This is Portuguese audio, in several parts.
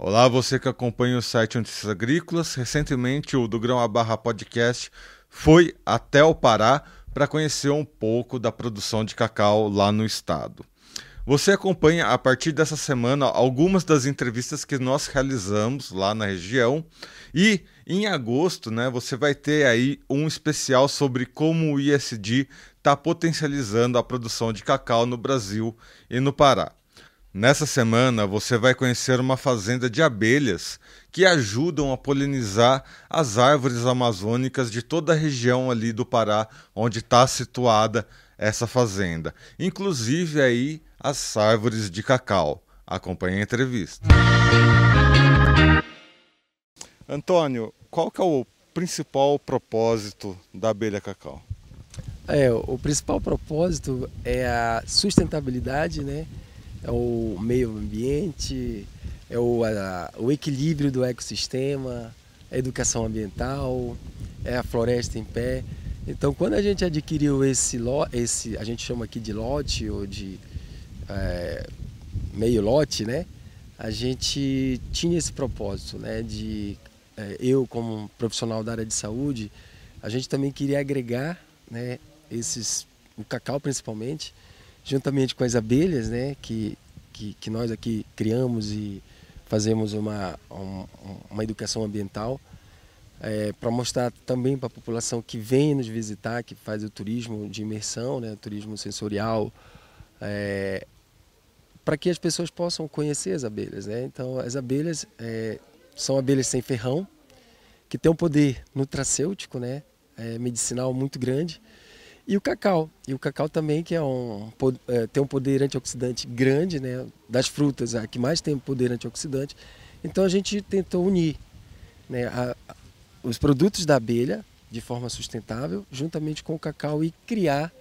Olá, você que acompanha o site Notícias Agrícolas. Recentemente, o do Grão a Barra Podcast foi até o Pará para conhecer um pouco da produção de cacau lá no estado. Você acompanha a partir dessa semana algumas das entrevistas que nós realizamos lá na região e em agosto, né, você vai ter aí um especial sobre como o ISD está potencializando a produção de cacau no Brasil e no Pará. Nessa semana você vai conhecer uma fazenda de abelhas que ajudam a polinizar as árvores amazônicas de toda a região ali do Pará onde está situada essa fazenda, inclusive aí as árvores de cacau. Acompanhe a entrevista. Antônio, qual que é o principal propósito da abelha cacau? É, o principal propósito é a sustentabilidade, né? É o meio ambiente, é o, a, o equilíbrio do ecossistema, a educação ambiental, é a floresta em pé. Então, quando a gente adquiriu esse, esse a gente chama aqui de lote ou de é, meio lote, né? A gente tinha esse propósito, né? De é, eu como profissional da área de saúde, a gente também queria agregar, né? Esses, o cacau principalmente, juntamente com as abelhas, né? Que que, que nós aqui criamos e fazemos uma um, uma educação ambiental é, para mostrar também para a população que vem nos visitar, que faz o turismo de imersão, né? turismo sensorial, é, para que as pessoas possam conhecer as abelhas. Né? Então, as abelhas é, são abelhas sem ferrão, que tem um poder nutracêutico, né? É, medicinal muito grande. E o cacau. E o cacau também, que é um, é, tem um poder antioxidante grande, né? das frutas, a que mais tem poder antioxidante. Então, a gente tentou unir né? A, a, os produtos da abelha de forma sustentável, juntamente com o cacau, e criar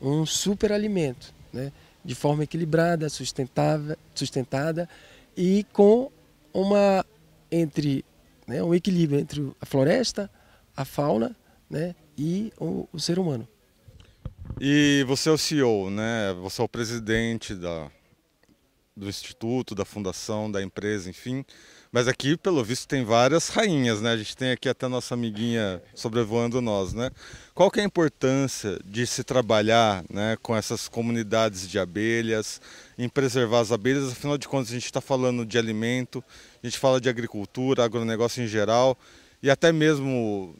um super alimento. Né? de forma equilibrada, sustentável, sustentada e com uma entre né, um equilíbrio entre a floresta, a fauna né, e o, o ser humano. E você é o CEO, né? Você é o presidente da, do instituto, da fundação, da empresa, enfim. Mas aqui, pelo visto, tem várias rainhas, né? A gente tem aqui até nossa amiguinha sobrevoando nós, né? Qual que é a importância de se trabalhar né, com essas comunidades de abelhas, em preservar as abelhas? Afinal de contas, a gente está falando de alimento, a gente fala de agricultura, agronegócio em geral, e até mesmo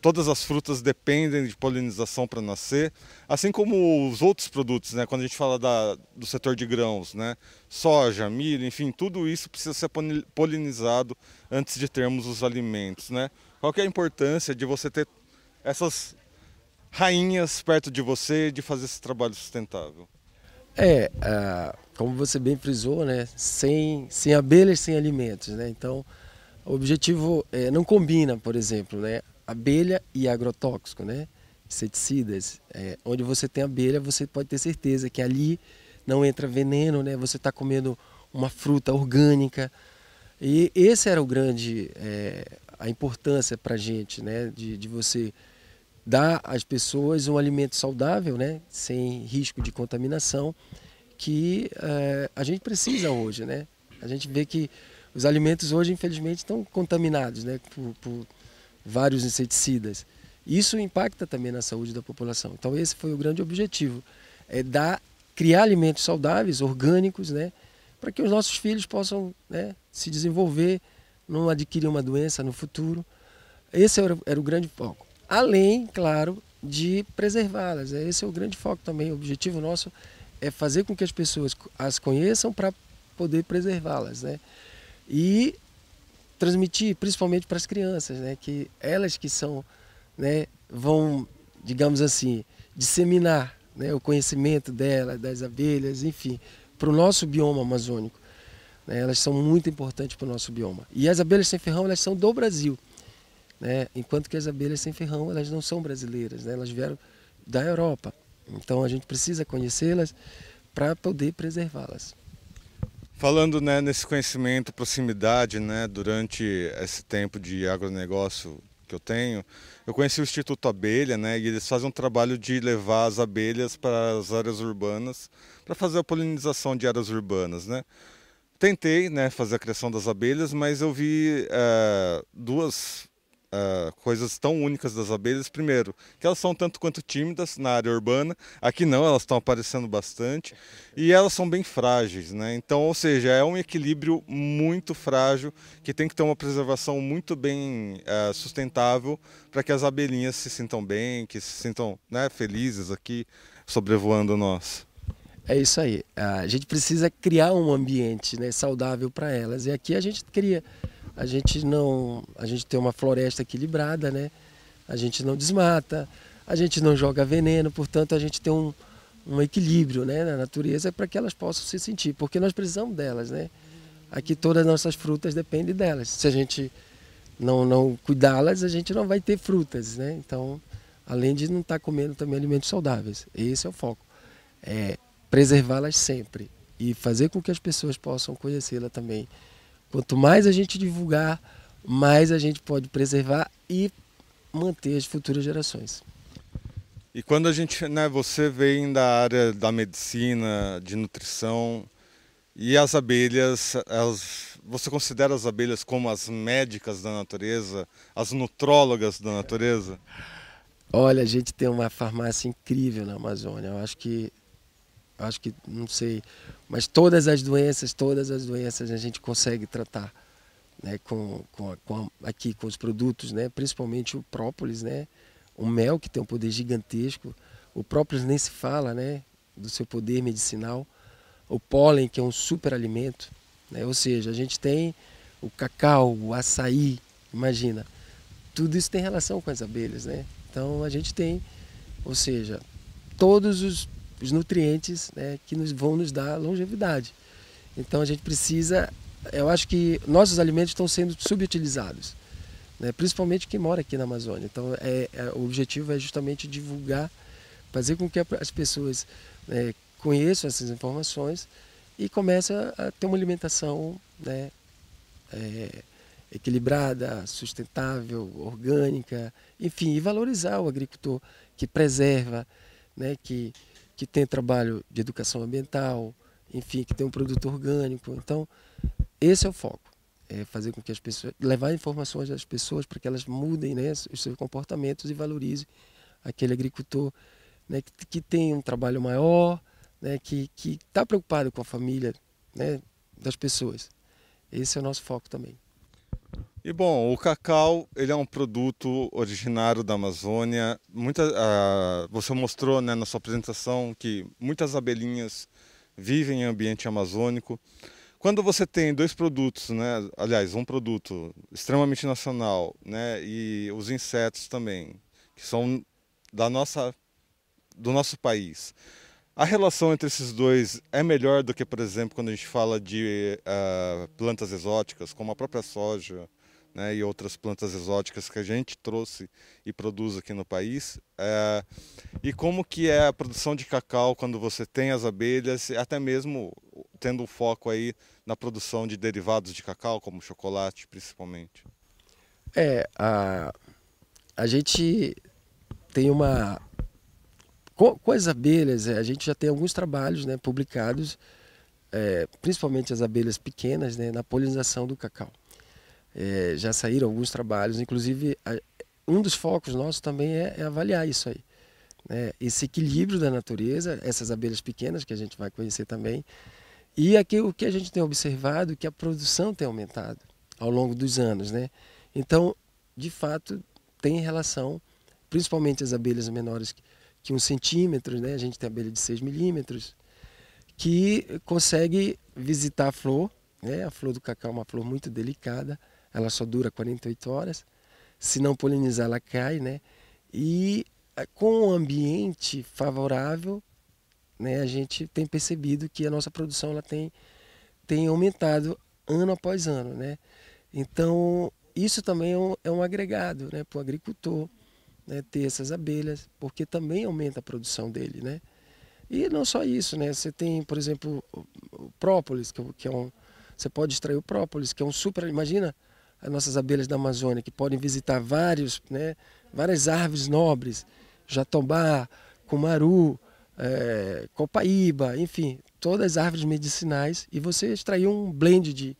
todas as frutas dependem de polinização para nascer, assim como os outros produtos, né? Quando a gente fala da, do setor de grãos, né? Soja, milho, enfim, tudo isso precisa ser polinizado antes de termos os alimentos, né? Qual é a importância de você ter essas rainhas perto de você de fazer esse trabalho sustentável? É, uh, como você bem frisou, né? Sem, sem abelhas, sem alimentos, né? Então, o objetivo é, não combina, por exemplo, né? Abelha e agrotóxico, né? inseticidas. É, onde você tem abelha, você pode ter certeza que ali não entra veneno, né? Você está comendo uma fruta orgânica. E esse era o grande, é, a importância para a gente, né? De, de você dar às pessoas um alimento saudável, né? Sem risco de contaminação, que é, a gente precisa hoje, né? A gente vê que os alimentos hoje, infelizmente, estão contaminados, né? Por, por vários inseticidas. Isso impacta também na saúde da população. Então esse foi o grande objetivo, é dar, criar alimentos saudáveis, orgânicos, né, para que os nossos filhos possam né, se desenvolver, não adquirir uma doença no futuro. Esse era, era o grande foco. Além, claro, de preservá-las. É, esse é o grande foco também. O objetivo nosso é fazer com que as pessoas as conheçam para poder preservá-las, né? E transmitir principalmente para as crianças, né, que elas que são, né, vão, digamos assim, disseminar, né, o conhecimento dela, das abelhas, enfim, para o nosso bioma amazônico. Né, elas são muito importantes para o nosso bioma. E as abelhas sem ferrão, elas são do Brasil, né, enquanto que as abelhas sem ferrão, elas não são brasileiras, né, elas vieram da Europa. Então a gente precisa conhecê-las para poder preservá-las. Falando né, nesse conhecimento, proximidade, né, durante esse tempo de agronegócio que eu tenho, eu conheci o Instituto Abelha, né, e eles fazem um trabalho de levar as abelhas para as áreas urbanas, para fazer a polinização de áreas urbanas, né. tentei né, fazer a criação das abelhas, mas eu vi é, duas Uh, coisas tão únicas das abelhas. Primeiro, que elas são tanto quanto tímidas na área urbana. Aqui não, elas estão aparecendo bastante. E elas são bem frágeis, né? Então, ou seja, é um equilíbrio muito frágil que tem que ter uma preservação muito bem uh, sustentável para que as abelhinhas se sintam bem, que se sintam né, felizes aqui sobrevoando nós. É isso aí. A gente precisa criar um ambiente né, saudável para elas. E aqui a gente cria a gente não, a gente tem uma floresta equilibrada, né? A gente não desmata, a gente não joga veneno, portanto a gente tem um, um equilíbrio, né, na natureza para que elas possam se sentir, porque nós precisamos delas, né? Aqui todas as nossas frutas dependem delas. Se a gente não não cuidá-las, a gente não vai ter frutas, né? Então, além de não estar tá comendo também alimentos saudáveis, esse é o foco. É preservá-las sempre e fazer com que as pessoas possam conhecê-la também Quanto mais a gente divulgar, mais a gente pode preservar e manter as futuras gerações. E quando a gente, né, você vem da área da medicina, de nutrição, e as abelhas, elas, você considera as abelhas como as médicas da natureza, as nutrólogas da natureza? Olha, a gente tem uma farmácia incrível na Amazônia. Eu acho que acho que, não sei, mas todas as doenças, todas as doenças a gente consegue tratar, né, com, com, com aqui com os produtos, né, principalmente o própolis, né, o mel que tem um poder gigantesco, o própolis nem se fala, né, do seu poder medicinal, o pólen que é um super alimento, né, ou seja, a gente tem o cacau, o açaí, imagina, tudo isso tem relação com as abelhas, né? Então a gente tem, ou seja, todos os os nutrientes né, que nos, vão nos dar longevidade. Então a gente precisa, eu acho que nossos alimentos estão sendo subutilizados, né, principalmente quem mora aqui na Amazônia. Então é, é, o objetivo é justamente divulgar, fazer com que as pessoas né, conheçam essas informações e comecem a ter uma alimentação né, é, equilibrada, sustentável, orgânica, enfim, e valorizar o agricultor que preserva, né, que, que tem trabalho de educação ambiental, enfim, que tem um produto orgânico. Então, esse é o foco. É fazer com que as pessoas, levar informações às pessoas para que elas mudem né, os seus comportamentos e valorizem aquele agricultor né, que, que tem um trabalho maior, né, que está preocupado com a família né, das pessoas. Esse é o nosso foco também. E bom, o cacau ele é um produto originário da Amazônia. Muita, uh, você mostrou né, na sua apresentação que muitas abelhinhas vivem em ambiente amazônico. Quando você tem dois produtos, né, aliás, um produto extremamente nacional, né, e os insetos também, que são da nossa, do nosso país, a relação entre esses dois é melhor do que, por exemplo, quando a gente fala de uh, plantas exóticas, como a própria soja, né, e outras plantas exóticas que a gente trouxe e produz aqui no país. É, e como que é a produção de cacau quando você tem as abelhas, até mesmo tendo um foco aí na produção de derivados de cacau, como chocolate principalmente? É, a, a gente tem uma... Com, com as abelhas, é, a gente já tem alguns trabalhos né, publicados, é, principalmente as abelhas pequenas, né, na polinização do cacau. É, já saíram alguns trabalhos, inclusive a, um dos focos nossos também é, é avaliar isso aí. Né? Esse equilíbrio da natureza, essas abelhas pequenas que a gente vai conhecer também, e aqui o que a gente tem observado que a produção tem aumentado ao longo dos anos. Né? Então, de fato, tem relação, principalmente as abelhas menores que um centímetro, né? a gente tem abelha de 6 milímetros, que consegue visitar a flor, né? a flor do cacau é uma flor muito delicada, ela só dura 48 horas. Se não polinizar, ela cai, né? E eh, com o ambiente favorável, né, a gente tem percebido que a nossa produção ela tem, tem aumentado ano após ano, né? Então, isso também é um, é um agregado né, para o agricultor né, ter essas abelhas, porque também aumenta a produção dele, né? E não só isso, né? Você tem, por exemplo, o própolis, que, é um... Você pode extrair o própolis, que é um super... Imagina as nossas abelhas da Amazônia, que podem visitar vários, né, várias árvores nobres, jatobá, cumaru, é, copaíba, enfim, todas as árvores medicinais e você extrair um blend de,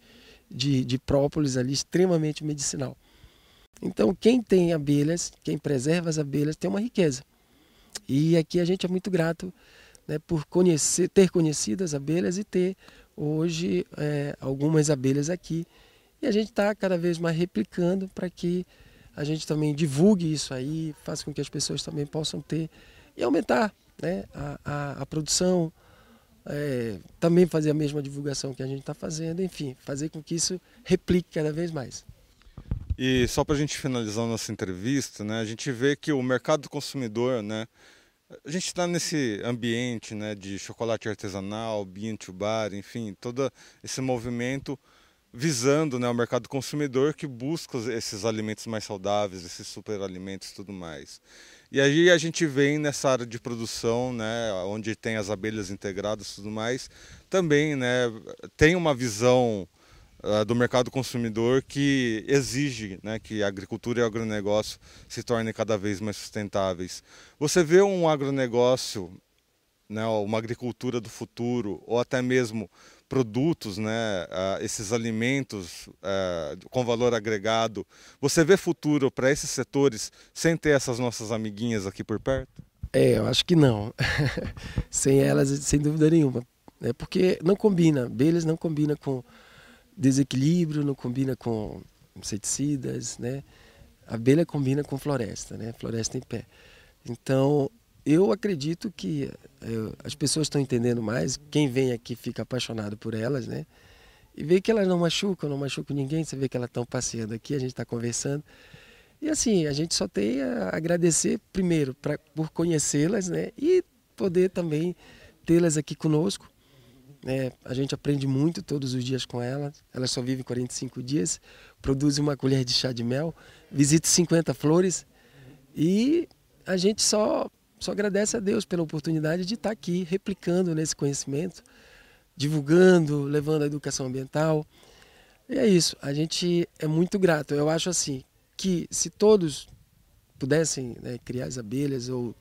de, de própolis ali extremamente medicinal. Então, quem tem abelhas, quem preserva as abelhas, tem uma riqueza. E aqui a gente é muito grato né, por conhecer, ter conhecido as abelhas e ter hoje é, algumas abelhas aqui. E a gente está cada vez mais replicando para que a gente também divulgue isso aí, faça com que as pessoas também possam ter e aumentar né, a, a, a produção, é, também fazer a mesma divulgação que a gente está fazendo, enfim, fazer com que isso replique cada vez mais. E só para a gente finalizar nossa entrevista, né, a gente vê que o mercado do consumidor, né, a gente está nesse ambiente né, de chocolate artesanal, bean to bar, enfim, todo esse movimento visando né, o mercado consumidor que busca esses alimentos mais saudáveis, esses superalimentos e tudo mais. E aí a gente vem nessa área de produção, né, onde tem as abelhas integradas e tudo mais, também né, tem uma visão uh, do mercado consumidor que exige né, que a agricultura e o agronegócio se tornem cada vez mais sustentáveis. Você vê um agronegócio, né, uma agricultura do futuro, ou até mesmo produtos, né, uh, esses alimentos uh, com valor agregado, você vê futuro para esses setores sem ter essas nossas amiguinhas aqui por perto? É, eu acho que não. sem elas, sem dúvida nenhuma. É porque não combina, abelhas não combina com desequilíbrio, não combina com inseticidas, né? A abelha combina com floresta, né? Floresta em pé. Então, eu acredito que eu, as pessoas estão entendendo mais. Quem vem aqui fica apaixonado por elas, né? E vê que elas não machucam, não machucam ninguém. Você vê que elas estão passeando aqui, a gente está conversando. E assim, a gente só tem a agradecer primeiro pra, por conhecê-las, né? E poder também tê-las aqui conosco. É, a gente aprende muito todos os dias com elas. Elas só vivem 45 dias, produzem uma colher de chá de mel, visitam 50 flores e a gente só só agradece a Deus pela oportunidade de estar aqui replicando nesse conhecimento, divulgando, levando a educação ambiental. E é isso, a gente é muito grato. Eu acho assim que se todos pudessem né, criar as abelhas ou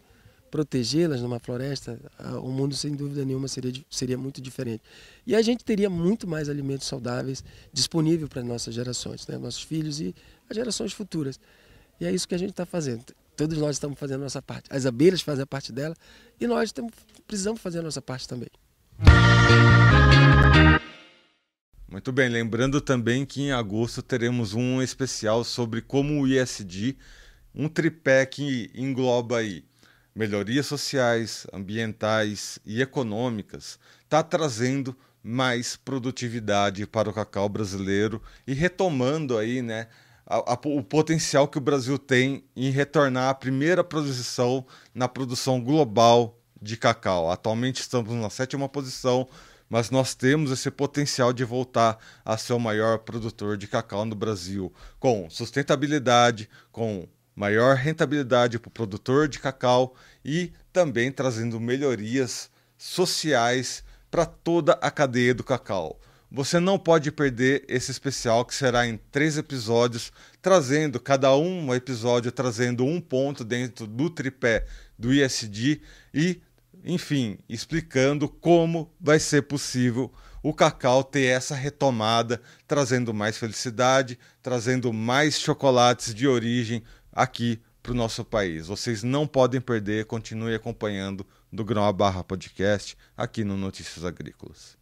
protegê-las numa floresta, o mundo sem dúvida nenhuma seria, seria muito diferente. E a gente teria muito mais alimentos saudáveis disponível para nossas gerações, né? nossos filhos e as gerações futuras. E é isso que a gente está fazendo. Todos nós estamos fazendo a nossa parte. As abelhas fazem a parte dela e nós temos, precisamos fazer a nossa parte também. Muito bem, lembrando também que em agosto teremos um especial sobre como o ISD, um tripé que engloba aí melhorias sociais, ambientais e econômicas, está trazendo mais produtividade para o cacau brasileiro e retomando aí, né, a, a, o potencial que o Brasil tem em retornar à primeira posição na produção global de cacau. Atualmente estamos na sétima posição, mas nós temos esse potencial de voltar a ser o maior produtor de cacau no Brasil, com sustentabilidade, com maior rentabilidade para o produtor de cacau e também trazendo melhorias sociais para toda a cadeia do cacau. Você não pode perder esse especial que será em três episódios, trazendo cada um episódio trazendo um ponto dentro do tripé do ISD e, enfim, explicando como vai ser possível o cacau ter essa retomada, trazendo mais felicidade, trazendo mais chocolates de origem aqui para o nosso país. Vocês não podem perder, continue acompanhando do Grão a Barra Podcast aqui no Notícias Agrícolas.